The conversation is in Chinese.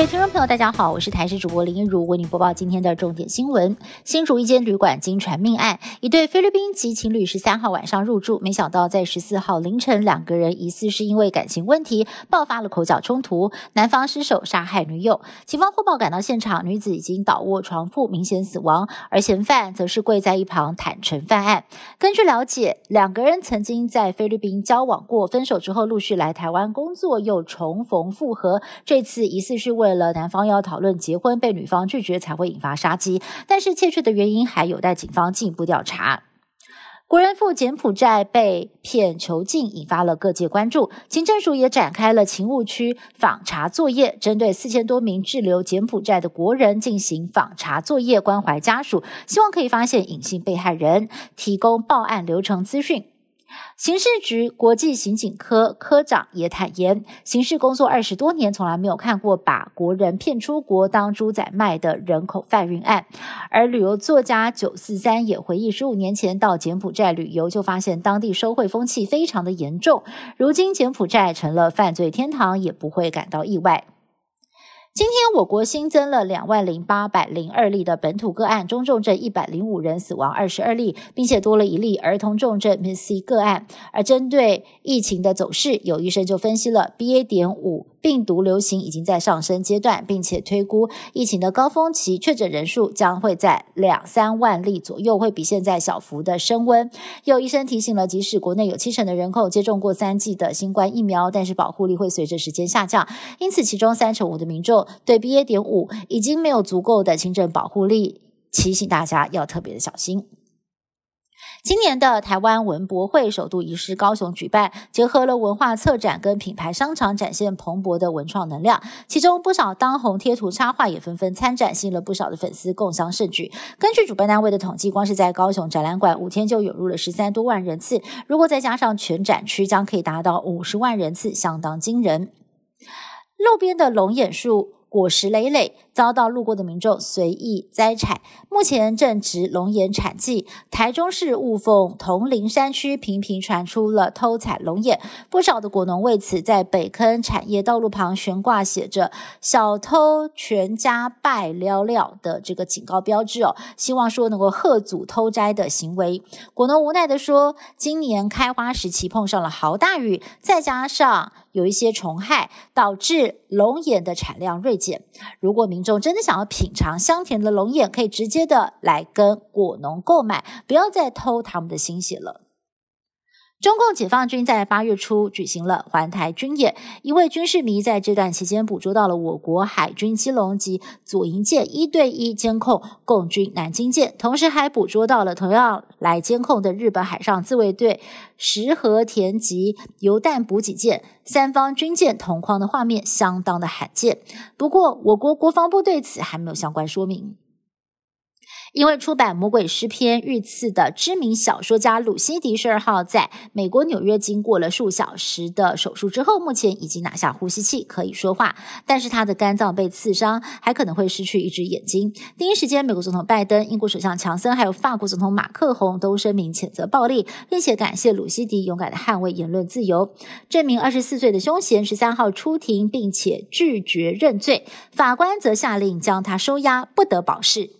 各位听众朋友，大家好，我是台视主播林一如，为您播报今天的重点新闻。新竹一间旅馆经传命案，一对菲律宾籍情侣十三号晚上入住，没想到在十四号凌晨，两个人疑似是因为感情问题爆发了口角冲突，男方失手杀害女友。警方获报赶到现场，女子已经倒卧床铺，明显死亡，而嫌犯则是跪在一旁坦诚犯案。根据了解，两个人曾经在菲律宾交往过，分手之后陆续来台湾工作，又重逢复合。这次疑似是为为了男方要讨论结婚，被女方拒绝，才会引发杀机。但是窃取的原因还有待警方进一步调查。国人赴柬埔寨被骗囚禁，引发了各界关注。警政署也展开了勤务区访查作业，针对四千多名滞留柬埔寨的国人进行访查作业，关怀家属，希望可以发现隐性被害人，提供报案流程资讯。刑事局国际刑警科科长也坦言，刑事工作二十多年，从来没有看过把国人骗出国当猪仔卖的人口贩运案。而旅游作家九四三也回忆，十五年前到柬埔寨旅游，就发现当地收贿风气非常的严重。如今柬埔寨成了犯罪天堂，也不会感到意外。今天我国新增了两万零八百零二例的本土个案，中重症一百零五人，死亡二十二例，并且多了一例儿童重症 MC 个案。而针对疫情的走势，有医生就分析了 BA. 点五。病毒流行已经在上升阶段，并且推估疫情的高峰期确诊人数将会在两三万例左右，会比现在小幅的升温。有医生提醒了，即使国内有七成的人口接种过三剂的新冠疫苗，但是保护力会随着时间下降。因此，其中三成五的民众对 BA. 点五已经没有足够的轻症保护力，提醒大家要特别的小心。今年的台湾文博会首度移师高雄举办，结合了文化策展跟品牌商场，展现蓬勃的文创能量。其中不少当红贴图插画也纷纷参展，吸引了不少的粉丝共襄盛举。根据主办单位的统计，光是在高雄展览馆五天就涌入了十三多万人次，如果再加上全展区，将可以达到五十万人次，相当惊人。路边的龙眼树。果实累累，遭到路过的民众随意摘采。目前正值龙眼产季，台中市雾峰铜陵山区频频传出了偷采龙眼，不少的果农为此在北坑产业道路旁悬挂写着“小偷全家败了了”的这个警告标志哦，希望说能够吓阻偷摘的行为。果农无奈的说，今年开花时期碰上了豪大雨，再加上。有一些虫害导致龙眼的产量锐如果民众真的想要品尝香甜的龙眼，可以直接的来跟果农购买，不要再偷他们的心血了。中共解放军在八月初举行了环台军演，一位军事迷在这段期间捕捉到了我国海军基隆级左营舰一对一监控共军南京舰，同时还捕捉到了同样来监控的日本海上自卫队石河田级油弹补给舰，三方军舰同框的画面相当的罕见。不过，我国国防部对此还没有相关说明。因为出版《魔鬼诗篇》遇刺的知名小说家鲁西迪十二号，在美国纽约经过了数小时的手术之后，目前已经拿下呼吸器，可以说话。但是他的肝脏被刺伤，还可能会失去一只眼睛。第一时间，美国总统拜登、英国首相强森还有法国总统马克宏都声明谴责暴力，并且感谢鲁西迪勇敢的捍卫言论自由。这名二十四岁的凶嫌十三号出庭，并且拒绝认罪，法官则下令将他收押，不得保释。